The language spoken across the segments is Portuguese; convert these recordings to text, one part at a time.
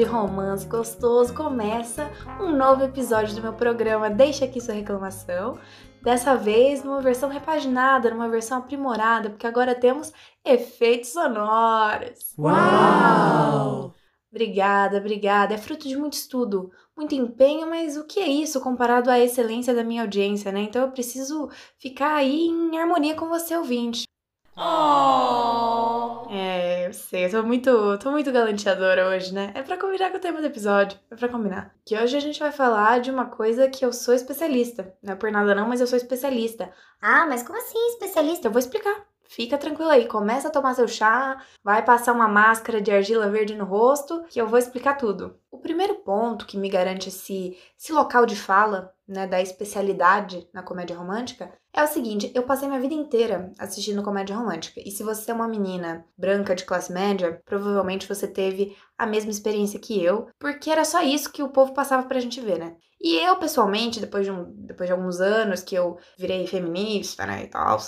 de romance gostoso começa um novo episódio do meu programa Deixa aqui sua reclamação. Dessa vez numa versão repaginada, numa versão aprimorada, porque agora temos efeitos sonoros. Uau! Obrigada, obrigada. É fruto de muito estudo, muito empenho, mas o que é isso comparado à excelência da minha audiência, né? Então eu preciso ficar aí em harmonia com você, ouvinte. Oh! É, eu sei, eu tô muito, tô muito galanteadora hoje, né? É pra combinar com o tema do episódio, é pra combinar. Que hoje a gente vai falar de uma coisa que eu sou especialista. Não é por nada não, mas eu sou especialista. Ah, mas como assim especialista? Eu vou explicar. Fica tranquilo aí, começa a tomar seu chá, vai passar uma máscara de argila verde no rosto, que eu vou explicar tudo. O primeiro ponto que me garante esse, esse local de fala, né, da especialidade na comédia romântica, é o seguinte, eu passei minha vida inteira assistindo comédia romântica. E se você é uma menina branca de classe média, provavelmente você teve a mesma experiência que eu, porque era só isso que o povo passava pra gente ver, né? E eu, pessoalmente, depois de, um, depois de alguns anos que eu virei feminista, né, e tal,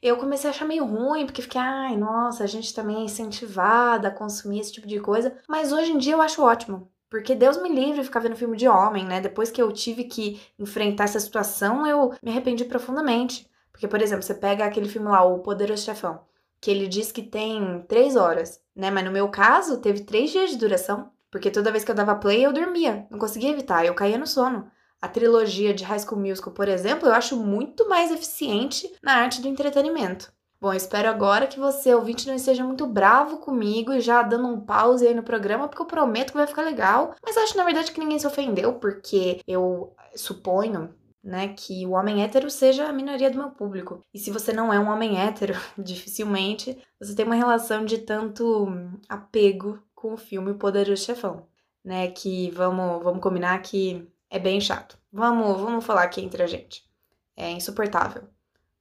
eu comecei a achar meio ruim, porque fiquei, ai, nossa, a gente também é incentivada a consumir esse tipo de coisa. Mas hoje em dia eu acho ótimo. Porque Deus me livre ficar vendo filme de homem, né? Depois que eu tive que enfrentar essa situação, eu me arrependi profundamente. Porque, por exemplo, você pega aquele filme lá, O Poderoso Chefão, que ele diz que tem três horas, né? Mas no meu caso, teve três dias de duração. Porque toda vez que eu dava play, eu dormia. Não conseguia evitar, eu caía no sono. A trilogia de High School Musical, por exemplo, eu acho muito mais eficiente na arte do entretenimento. Bom, espero agora que você, ouvinte, não esteja muito bravo comigo e já dando um pause aí no programa, porque eu prometo que vai ficar legal. Mas acho, na verdade, que ninguém se ofendeu, porque eu suponho, né, que o homem hétero seja a minoria do meu público. E se você não é um homem hétero, dificilmente você tem uma relação de tanto apego com o filme Poderoso Chefão, né, que vamos, vamos combinar que é bem chato. Vamos, vamos falar aqui entre a gente. É insuportável.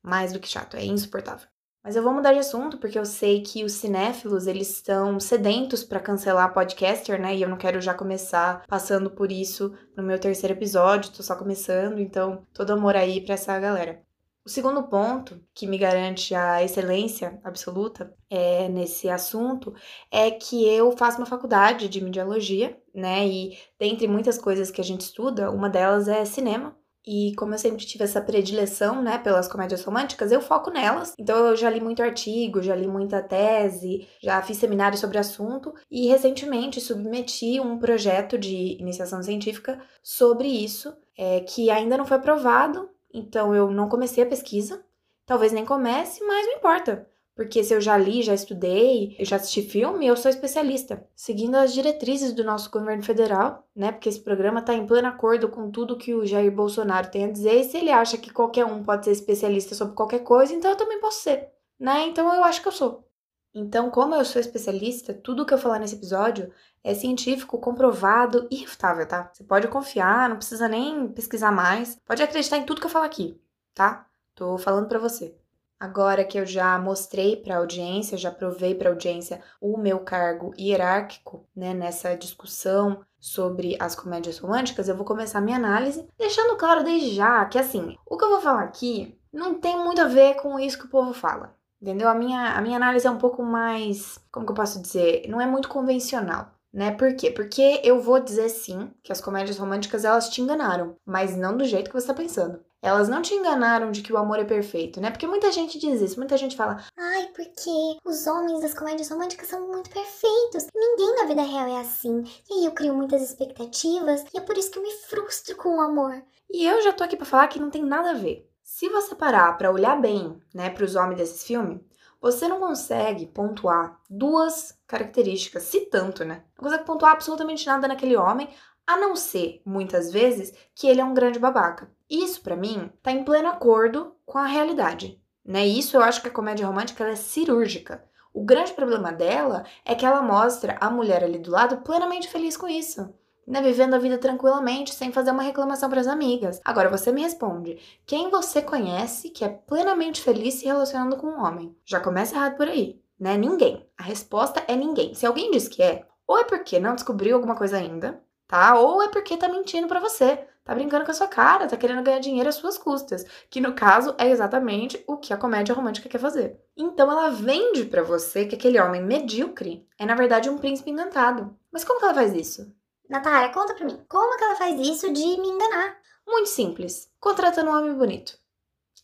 Mais do que chato, é insuportável. Mas eu vou mudar de assunto porque eu sei que os cinéfilos, eles estão sedentos para cancelar podcaster, né? E eu não quero já começar passando por isso no meu terceiro episódio, tô só começando, então todo amor aí para essa galera. O segundo ponto que me garante a excelência absoluta é, nesse assunto é que eu faço uma faculdade de mediologia, né? E dentre muitas coisas que a gente estuda, uma delas é cinema. E como eu sempre tive essa predileção, né, pelas comédias românticas, eu foco nelas. Então eu já li muito artigo, já li muita tese, já fiz seminário sobre o assunto e recentemente submeti um projeto de iniciação científica sobre isso, é, que ainda não foi aprovado. Então eu não comecei a pesquisa, talvez nem comece, mas não importa. Porque se eu já li, já estudei, eu já assisti filme, eu sou especialista. Seguindo as diretrizes do nosso governo federal, né? Porque esse programa está em pleno acordo com tudo que o Jair Bolsonaro tem a dizer. E se ele acha que qualquer um pode ser especialista sobre qualquer coisa, então eu também posso ser, né? Então eu acho que eu sou. Então, como eu sou especialista, tudo que eu falar nesse episódio é científico, comprovado e irrefutável, tá? Você pode confiar, não precisa nem pesquisar mais. Pode acreditar em tudo que eu falo aqui, tá? Tô falando para você. Agora que eu já mostrei para a audiência, já provei para a audiência o meu cargo hierárquico, né, nessa discussão sobre as comédias românticas, eu vou começar minha análise, deixando claro desde já que assim, o que eu vou falar aqui não tem muito a ver com isso que o povo fala. Entendeu? A minha, a minha análise é um pouco mais, como que eu posso dizer, não é muito convencional né? Por quê? Porque eu vou dizer sim que as comédias românticas elas te enganaram, mas não do jeito que você tá pensando. Elas não te enganaram de que o amor é perfeito, né? Porque muita gente diz isso, muita gente fala: Ai, porque os homens das comédias românticas são muito perfeitos. Ninguém na vida real é assim. E aí eu crio muitas expectativas e é por isso que eu me frustro com o amor. E eu já tô aqui para falar que não tem nada a ver. Se você parar para olhar bem, né, para os homens desses filmes, você não consegue pontuar duas características, se tanto, né? Não consegue pontuar absolutamente nada naquele homem, a não ser, muitas vezes, que ele é um grande babaca. Isso, para mim, tá em pleno acordo com a realidade, né? Isso eu acho que a comédia romântica é cirúrgica. O grande problema dela é que ela mostra a mulher ali do lado plenamente feliz com isso né, vivendo a vida tranquilamente, sem fazer uma reclamação para as amigas. Agora você me responde: quem você conhece que é plenamente feliz se relacionando com um homem? Já começa errado por aí, né? Ninguém. A resposta é ninguém. Se alguém diz que é, ou é porque não descobriu alguma coisa ainda, tá? Ou é porque tá mentindo para você. Tá brincando com a sua cara, tá querendo ganhar dinheiro às suas custas, que no caso é exatamente o que a comédia romântica quer fazer. Então ela vende para você que aquele homem medíocre é na verdade um príncipe encantado. Mas como que ela faz isso? Natália, conta pra mim, como que ela faz isso de me enganar? Muito simples, contratando um homem bonito.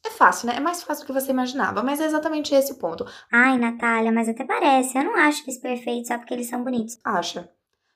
É fácil, né? É mais fácil do que você imaginava, mas é exatamente esse o ponto. Ai, Natália, mas até parece. Eu não acho eles perfeitos só porque eles são bonitos. Acha.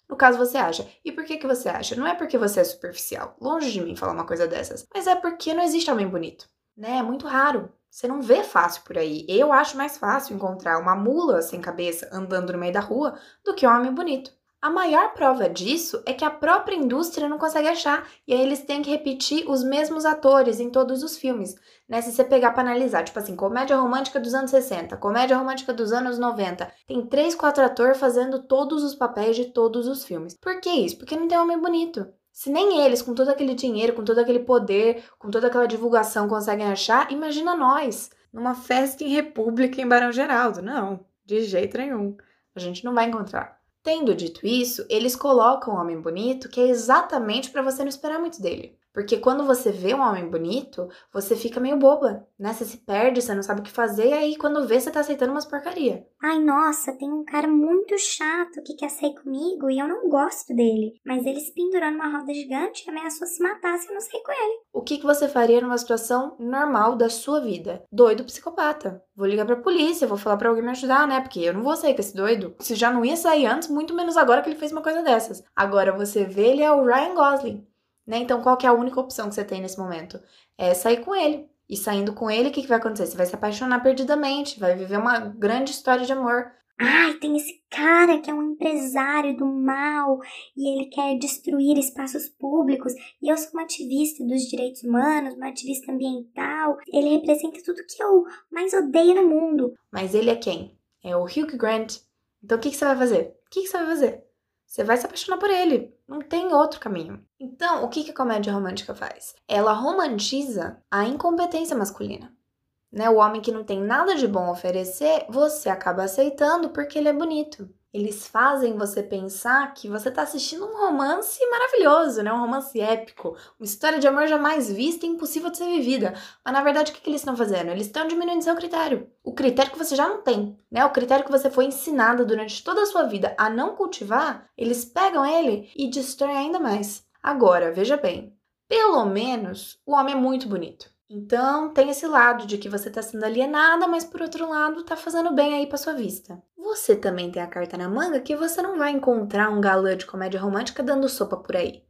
No caso, você acha. E por que, que você acha? Não é porque você é superficial. Longe de mim falar uma coisa dessas. Mas é porque não existe homem bonito. Né? É muito raro. Você não vê fácil por aí. Eu acho mais fácil encontrar uma mula sem cabeça andando no meio da rua do que um homem bonito. A maior prova disso é que a própria indústria não consegue achar, e aí eles têm que repetir os mesmos atores em todos os filmes. Né? Se você pegar para analisar, tipo assim, comédia romântica dos anos 60, comédia romântica dos anos 90, tem três, quatro atores fazendo todos os papéis de todos os filmes. Por que isso? Porque não tem homem bonito. Se nem eles, com todo aquele dinheiro, com todo aquele poder, com toda aquela divulgação, conseguem achar, imagina nós, numa festa em República em Barão Geraldo. Não, de jeito nenhum. A gente não vai encontrar. Tendo dito isso, eles colocam um homem bonito que é exatamente para você não esperar muito dele. Porque quando você vê um homem bonito, você fica meio boba, né? Você se perde, você não sabe o que fazer, e aí quando vê, você tá aceitando umas porcaria. Ai, nossa, tem um cara muito chato que quer sair comigo e eu não gosto dele. Mas ele se pendurou numa roda gigante e ameaçou se matar se eu não sair com ele. O que, que você faria numa situação normal da sua vida? Doido psicopata. Vou ligar pra polícia, vou falar pra alguém me ajudar, né? Porque eu não vou sair com esse doido. Se já não ia sair antes, muito menos agora que ele fez uma coisa dessas. Agora você vê, ele é o Ryan Gosling. Né? Então, qual que é a única opção que você tem nesse momento? É sair com ele. E saindo com ele, o que, que vai acontecer? Você vai se apaixonar perdidamente, vai viver uma grande história de amor. Ai, tem esse cara que é um empresário do mal e ele quer destruir espaços públicos. E eu sou uma ativista dos direitos humanos, uma ativista ambiental. Ele representa tudo que eu mais odeio no mundo. Mas ele é quem? É o Hugh Grant. Então o que, que você vai fazer? O que, que você vai fazer? Você vai se apaixonar por ele. Não tem outro caminho. Então, o que, que a comédia romântica faz? Ela romantiza a incompetência masculina. Né? O homem que não tem nada de bom a oferecer, você acaba aceitando porque ele é bonito. Eles fazem você pensar que você está assistindo um romance maravilhoso, né? Um romance épico, uma história de amor jamais vista e impossível de ser vivida. Mas na verdade, o que, que eles estão fazendo? Eles estão diminuindo seu critério. O critério que você já não tem, né? O critério que você foi ensinado durante toda a sua vida a não cultivar, eles pegam ele e destroem ainda mais. Agora, veja bem, pelo menos o homem é muito bonito. Então, tem esse lado de que você está sendo alienada, mas por outro lado, está fazendo bem aí para sua vista. Você também tem a carta na manga que você não vai encontrar um galã de comédia romântica dando sopa por aí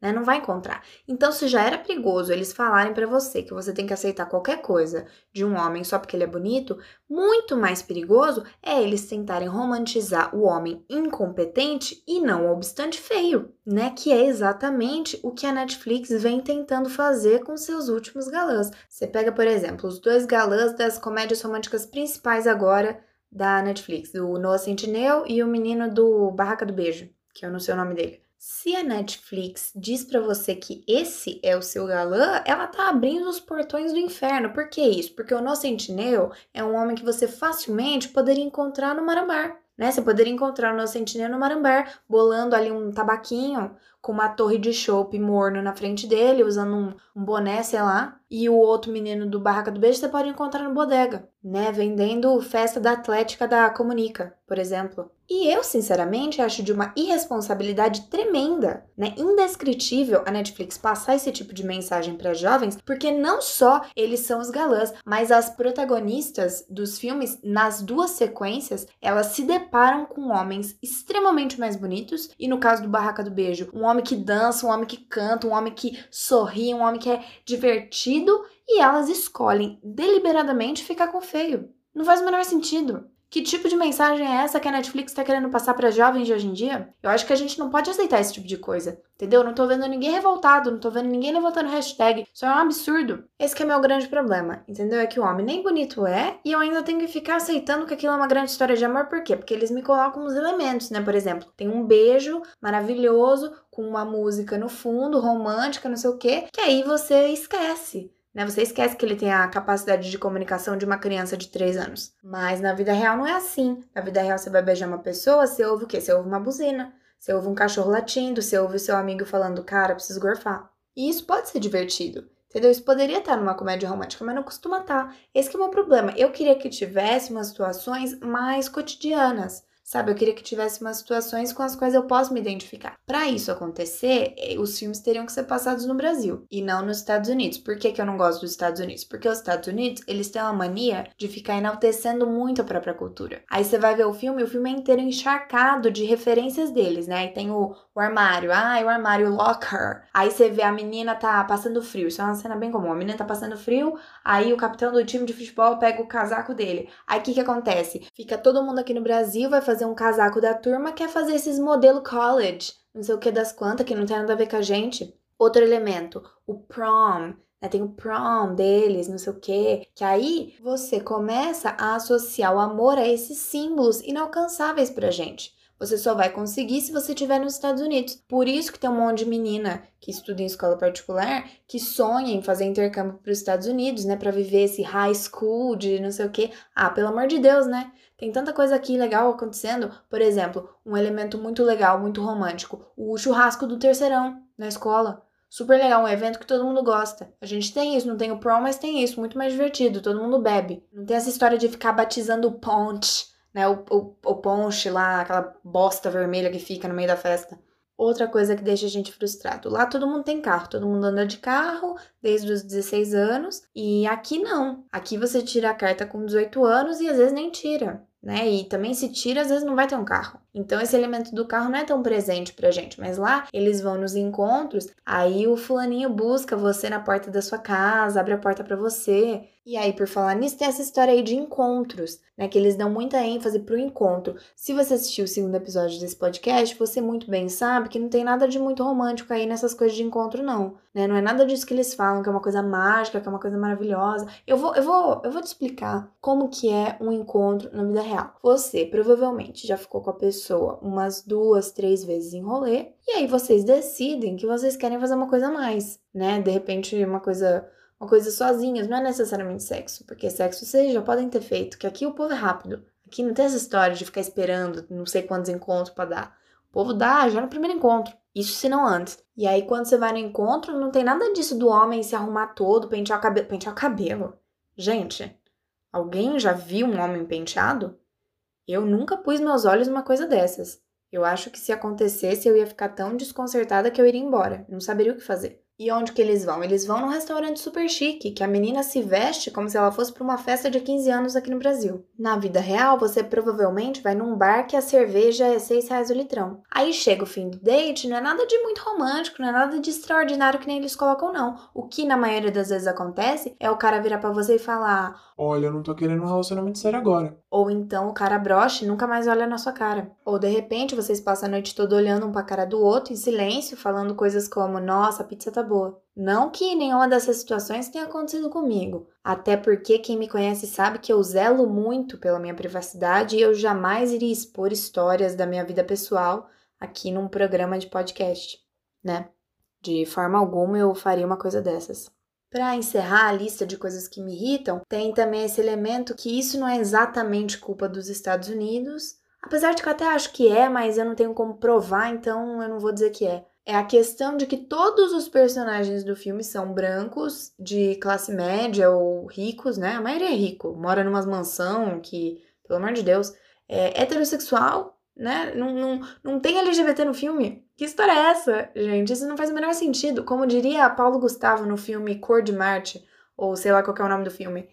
né? Não vai encontrar. Então, se já era perigoso eles falarem para você que você tem que aceitar qualquer coisa de um homem só porque ele é bonito, muito mais perigoso é eles tentarem romantizar o homem incompetente e não obstante feio, né? Que é exatamente o que a Netflix vem tentando fazer com seus últimos galãs. Você pega, por exemplo, os dois galãs das comédias românticas principais agora da Netflix, o Noah Centineo e o menino do Barraca do Beijo, que eu não sei o nome dele. Se a Netflix diz para você que esse é o seu galã, ela tá abrindo os portões do inferno. Por que isso? Porque o nosso sentinel é um homem que você facilmente poderia encontrar no Marambar. Né? Você poderia encontrar o nosso sentinel no Marambar, bolando ali um tabaquinho com uma torre de chope morno na frente dele, usando um, um boné, sei lá. E o outro menino do Barraca do Beijo você pode encontrar no bodega, né? Vendendo festa da Atlética da Comunica, por exemplo. E eu, sinceramente, acho de uma irresponsabilidade tremenda, né? Indescritível a Netflix passar esse tipo de mensagem para jovens, porque não só eles são os galãs, mas as protagonistas dos filmes, nas duas sequências, elas se deparam com homens extremamente mais bonitos, e no caso do Barraca do Beijo, um homem que dança, um homem que canta, um homem que sorri, um homem que é divertido, e elas escolhem deliberadamente ficar com o feio. Não faz o menor sentido. Que tipo de mensagem é essa que a Netflix está querendo passar para jovens de hoje em dia? Eu acho que a gente não pode aceitar esse tipo de coisa, entendeu? Não tô vendo ninguém revoltado, não tô vendo ninguém levantando hashtag. Isso é um absurdo. Esse é meu grande problema, entendeu? É que o homem nem bonito é e eu ainda tenho que ficar aceitando que aquilo é uma grande história de amor. Por quê? Porque eles me colocam os elementos, né? Por exemplo, tem um beijo maravilhoso com uma música no fundo, romântica, não sei o quê, que aí você esquece. Né? Você esquece que ele tem a capacidade de comunicação de uma criança de 3 anos. Mas na vida real não é assim. Na vida real você vai beijar uma pessoa, você ouve o quê? Você ouve uma buzina. Você ouve um cachorro latindo, você ouve o seu amigo falando, cara, preciso gorfar. E isso pode ser divertido. Entendeu? Isso poderia estar numa comédia romântica, mas não costuma estar. Esse é o meu problema. Eu queria que tivesse umas situações mais cotidianas. Sabe, eu queria que tivesse umas situações com as quais eu posso me identificar. Para isso acontecer, eh, os filmes teriam que ser passados no Brasil e não nos Estados Unidos. Por que, que eu não gosto dos Estados Unidos? Porque os Estados Unidos, eles têm uma mania de ficar enaltecendo muito a própria cultura. Aí você vai ver o filme, o filme é inteiro encharcado de referências deles, né? Aí tem o, o armário, ah, o armário locker. Aí você vê a menina tá passando frio, isso é uma cena bem comum. A menina tá passando frio, aí o capitão do time de futebol pega o casaco dele. Aí o que que acontece? Fica todo mundo aqui no Brasil, vai fazer fazer um casaco da turma, quer fazer esses modelo college, não sei o que das quantas, que não tem nada a ver com a gente. Outro elemento, o prom, né? Tem o prom deles, não sei o que. Que aí você começa a associar o amor a esses símbolos inalcançáveis pra gente. Você só vai conseguir se você estiver nos Estados Unidos. Por isso que tem um monte de menina que estuda em escola particular que sonha em fazer intercâmbio para os Estados Unidos, né, para viver esse high school de não sei o quê. Ah, pelo amor de Deus, né? Tem tanta coisa aqui legal acontecendo. Por exemplo, um elemento muito legal, muito romântico, o churrasco do terceirão na escola. Super legal, um evento que todo mundo gosta. A gente tem isso, não tem o prom, mas tem isso, muito mais divertido, todo mundo bebe. Não tem essa história de ficar batizando ponte, né? O, o, o ponche lá, aquela bosta vermelha que fica no meio da festa. Outra coisa que deixa a gente frustrado. Lá todo mundo tem carro, todo mundo anda de carro desde os 16 anos. E aqui não. Aqui você tira a carta com 18 anos e às vezes nem tira né? E também se tira, às vezes não vai ter um carro. Então esse elemento do carro não é tão presente pra gente, mas lá eles vão nos encontros, aí o fulaninho busca você na porta da sua casa, abre a porta para você. E aí, por falar nisso, tem essa história aí de encontros, né? Que eles dão muita ênfase pro encontro. Se você assistiu o segundo episódio desse podcast, você muito bem sabe que não tem nada de muito romântico aí nessas coisas de encontro, não. Né? Não é nada disso que eles falam, que é uma coisa mágica, que é uma coisa maravilhosa. Eu vou, eu vou, eu vou te explicar como que é um encontro na vida real. Você provavelmente já ficou com a pessoa umas duas, três vezes em rolê, e aí vocês decidem que vocês querem fazer uma coisa a mais, né? De repente, uma coisa uma coisa sozinhas, não é necessariamente sexo, porque sexo vocês já podem ter feito, que aqui o povo é rápido. Aqui não tem essa história de ficar esperando não sei quantos encontros para dar. O povo dá já no primeiro encontro. Isso se não antes. E aí, quando você vai no encontro, não tem nada disso do homem se arrumar todo, pentear o cabelo. Pentear o cabelo. Gente, alguém já viu um homem penteado? Eu nunca pus meus olhos numa coisa dessas. Eu acho que se acontecesse, eu ia ficar tão desconcertada que eu iria embora. Não saberia o que fazer. E onde que eles vão? Eles vão num restaurante super chique, que a menina se veste como se ela fosse para uma festa de 15 anos aqui no Brasil. Na vida real, você provavelmente vai num bar que a cerveja é 6 reais o litrão. Aí chega o fim do date, não é nada de muito romântico, não é nada de extraordinário que nem eles colocam, não. O que na maioria das vezes acontece é o cara virar para você e falar: Olha, eu não tô querendo um relacionamento sério agora. Ou então o cara broche e nunca mais olha na sua cara. Ou de repente vocês passam a noite toda olhando um pra cara do outro em silêncio, falando coisas como: Nossa, a pizza tá boa. Não que nenhuma dessas situações tenha acontecido comigo, até porque quem me conhece sabe que eu zelo muito pela minha privacidade e eu jamais iria expor histórias da minha vida pessoal aqui num programa de podcast, né? De forma alguma eu faria uma coisa dessas. Para encerrar a lista de coisas que me irritam, tem também esse elemento que isso não é exatamente culpa dos Estados Unidos, apesar de que eu até acho que é, mas eu não tenho como provar, então eu não vou dizer que é é a questão de que todos os personagens do filme são brancos, de classe média ou ricos, né? A maioria é rico, mora numa mansão que, pelo amor de Deus, é heterossexual, né? Não, não, não tem LGBT no filme. Que história é essa, gente? Isso não faz o menor sentido. Como diria Paulo Gustavo no filme Cor de Marte, ou sei lá qual é o nome do filme,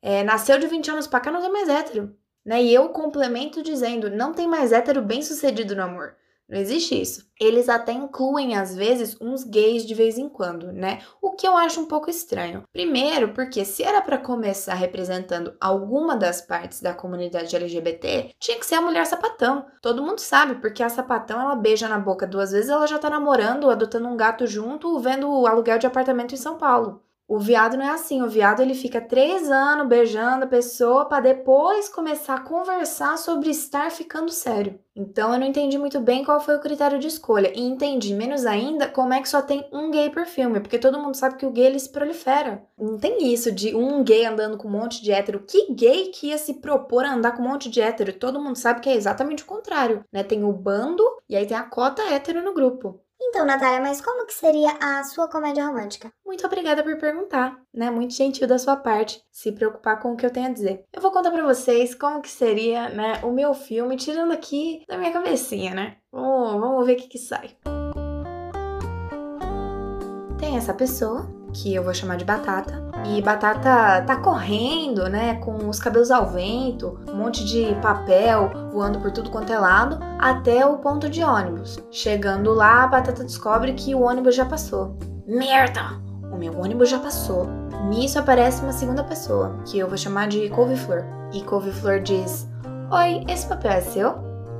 é, nasceu de 20 anos pra cá, não tem mais hétero. Né? E eu complemento dizendo, não tem mais hétero bem sucedido no amor. Não existe isso. Eles até incluem, às vezes, uns gays de vez em quando, né? O que eu acho um pouco estranho. Primeiro, porque se era para começar representando alguma das partes da comunidade LGBT, tinha que ser a mulher sapatão. Todo mundo sabe, porque a sapatão ela beija na boca duas vezes, ela já tá namorando, adotando um gato junto, vendo o aluguel de apartamento em São Paulo. O viado não é assim, o viado ele fica três anos beijando a pessoa para depois começar a conversar sobre estar ficando sério. Então eu não entendi muito bem qual foi o critério de escolha e entendi menos ainda como é que só tem um gay por filme, porque todo mundo sabe que o gay ele se prolifera. Não tem isso de um gay andando com um monte de hétero. Que gay que ia se propor a andar com um monte de hétero? Todo mundo sabe que é exatamente o contrário, né? Tem o bando e aí tem a cota hétero no grupo. Então, Natália, mas como que seria a sua comédia romântica? Muito obrigada por perguntar, né? Muito gentil da sua parte se preocupar com o que eu tenho a dizer. Eu vou contar para vocês como que seria, né, o meu filme, tirando aqui da minha cabecinha, né? Vamos, vamos ver o que que sai. Tem essa pessoa, que eu vou chamar de Batata, e Batata tá correndo, né, com os cabelos ao vento, um monte de papel voando por tudo quanto é lado, até o ponto de ônibus. Chegando lá, Batata descobre que o ônibus já passou. Merda! O meu ônibus já passou. Nisso aparece uma segunda pessoa, que eu vou chamar de Couve-Flor. E Couve-Flor diz: Oi, esse papel é seu?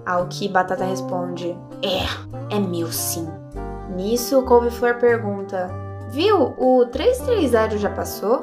Ao que Batata responde: É, é meu sim. Nisso, Couve-Flor pergunta: Viu? O 330 já passou?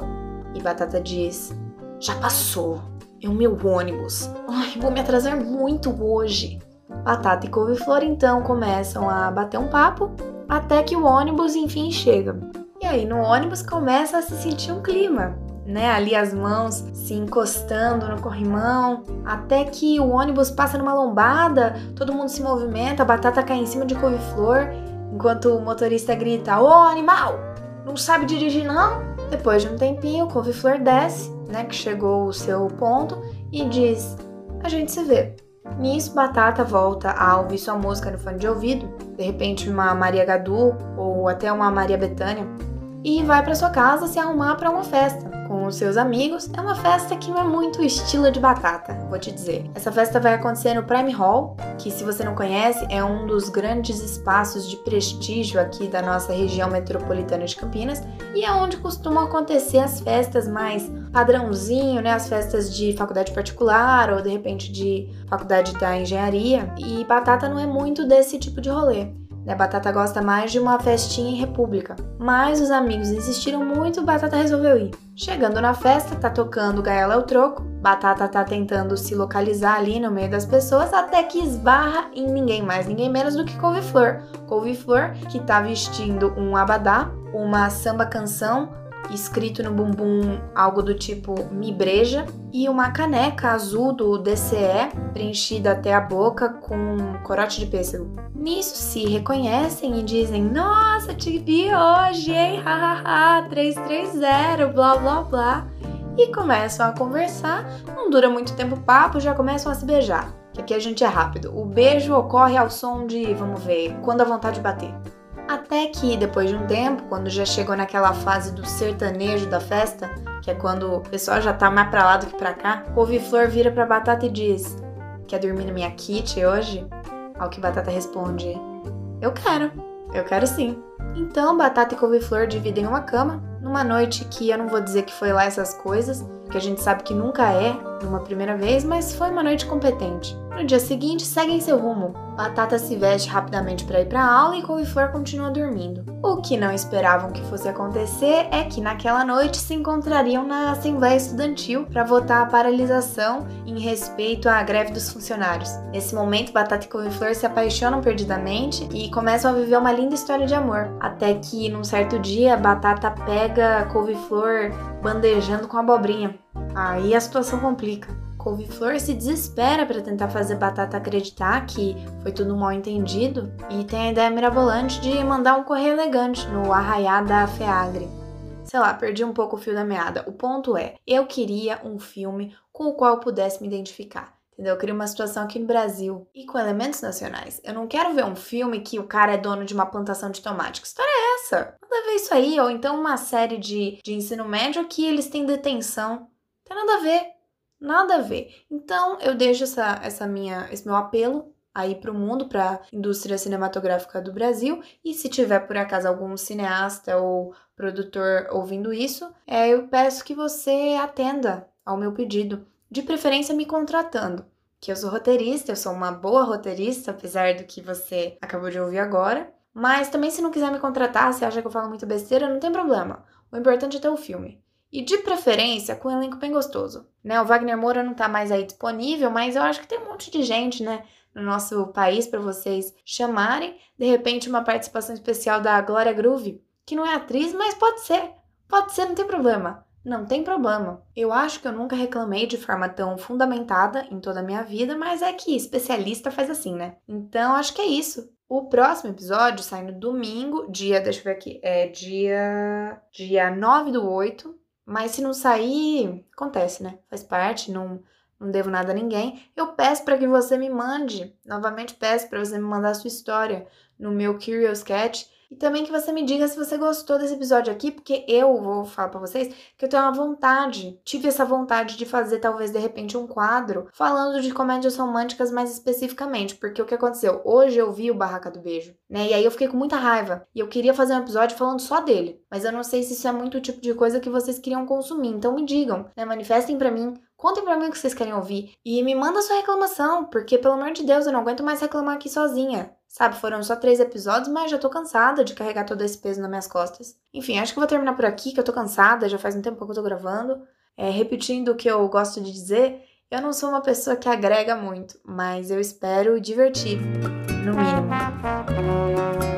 E Batata diz: Já passou. É o meu ônibus. Ai, vou me atrasar muito hoje. Batata e couve-flor então começam a bater um papo até que o ônibus enfim chega. E aí no ônibus começa a se sentir um clima, né? Ali as mãos se encostando no corrimão, até que o ônibus passa numa lombada, todo mundo se movimenta, a batata cai em cima de couve-flor, enquanto o motorista grita: "Ô animal, não sabe dirigir não? Depois de um tempinho, o couve-flor desce, né, que chegou o seu ponto, e diz: A gente se vê. Nisso, Batata volta a ouvir sua música no fone de ouvido, de repente uma Maria Gadu ou até uma Maria Bethânia, e vai para sua casa se arrumar para uma festa com os seus amigos. É uma festa que não é muito estilo de batata, vou te dizer. Essa festa vai acontecer no Prime Hall, que se você não conhece, é um dos grandes espaços de prestígio aqui da nossa região metropolitana de Campinas e é onde costumam acontecer as festas mais padrãozinho, né? As festas de faculdade particular ou de repente de faculdade da engenharia. E batata não é muito desse tipo de rolê. Né? Batata gosta mais de uma festinha em república. Mas os amigos insistiram muito, Batata resolveu ir. Chegando na festa, tá tocando Gaela é o Troco. Batata tá tentando se localizar ali no meio das pessoas, até que esbarra em ninguém mais, ninguém menos do que Couve-Flor. Couve-Flor, que tá vestindo um abadá, uma samba canção escrito no bumbum algo do tipo me breja e uma caneca azul do DCE preenchida até a boca com corote de pêssego. Nisso se reconhecem e dizem: Nossa, te vi hoje, hein? Hahaha, 330, blá blá blá. E começam a conversar. Não dura muito tempo o papo, já começam a se beijar. Que aqui a gente é rápido. O beijo ocorre ao som de, vamos ver, quando a vontade bater. Até que, depois de um tempo, quando já chegou naquela fase do sertanejo da festa, que é quando o pessoal já tá mais pra lá do que pra cá, Couve-Flor vira pra Batata e diz: Quer dormir na minha kit hoje? Ao que Batata responde: Eu quero, eu quero sim. Então Batata e Couve-Flor dividem uma cama, numa noite que eu não vou dizer que foi lá essas coisas, que a gente sabe que nunca é numa primeira vez, mas foi uma noite competente. No dia seguinte, seguem seu rumo. Batata se veste rapidamente para ir para aula e Couve-Flor continua dormindo. O que não esperavam que fosse acontecer é que naquela noite se encontrariam na Assembleia Estudantil para votar a paralisação em respeito à greve dos funcionários. Nesse momento, Batata e Couve-Flor se apaixonam perdidamente e começam a viver uma linda história de amor. Até que, num certo dia, Batata pega Couve-Flor bandejando com abobrinha. Aí a situação complica. Couve-Flor se desespera para tentar fazer Batata acreditar que foi tudo mal entendido e tem a ideia mirabolante de mandar um correio elegante no arraiá da Feagre. Sei lá, perdi um pouco o fio da meada. O ponto é, eu queria um filme com o qual eu pudesse me identificar. Entendeu? Eu queria uma situação aqui no Brasil e com elementos nacionais. Eu não quero ver um filme que o cara é dono de uma plantação de tomate. Que história é essa? Nada a ver isso aí. Ou então uma série de, de ensino médio que eles têm detenção. Tem nada a ver. Nada a ver. Então eu deixo essa, essa minha, esse meu apelo aí para o mundo, para a indústria cinematográfica do Brasil. E se tiver por acaso algum cineasta ou produtor ouvindo isso, é, eu peço que você atenda ao meu pedido, de preferência me contratando. Que eu sou roteirista, eu sou uma boa roteirista, apesar do que você acabou de ouvir agora. Mas também, se não quiser me contratar, se acha que eu falo muito besteira, não tem problema. O importante é ter o filme. E de preferência com um elenco bem gostoso. Né? O Wagner Moura não tá mais aí disponível, mas eu acho que tem um monte de gente, né, no nosso país para vocês chamarem. De repente, uma participação especial da Glória Groove, que não é atriz, mas pode ser. Pode ser, não tem problema. Não tem problema. Eu acho que eu nunca reclamei de forma tão fundamentada em toda a minha vida, mas é que especialista faz assim, né? Então acho que é isso. O próximo episódio sai no domingo, dia, deixa eu ver aqui, é dia, dia 9 do 8. Mas se não sair, acontece, né? Faz parte, não, não devo nada a ninguém. Eu peço para que você me mande, novamente peço para você me mandar a sua história no meu Curious Cat e também que você me diga se você gostou desse episódio aqui, porque eu vou falar para vocês que eu tenho uma vontade, tive essa vontade de fazer talvez de repente um quadro falando de comédias românticas mais especificamente, porque o que aconteceu? Hoje eu vi o Barraca do Beijo, né? E aí eu fiquei com muita raiva e eu queria fazer um episódio falando só dele, mas eu não sei se isso é muito o tipo de coisa que vocês queriam consumir, então me digam, né? Manifestem para mim Contem pra mim o que vocês querem ouvir e me manda sua reclamação, porque pelo amor de Deus eu não aguento mais reclamar aqui sozinha. Sabe, foram só três episódios, mas já tô cansada de carregar todo esse peso nas minhas costas. Enfim, acho que vou terminar por aqui, que eu tô cansada, já faz um tempo que eu tô gravando. É, repetindo o que eu gosto de dizer, eu não sou uma pessoa que agrega muito, mas eu espero divertir, no mínimo.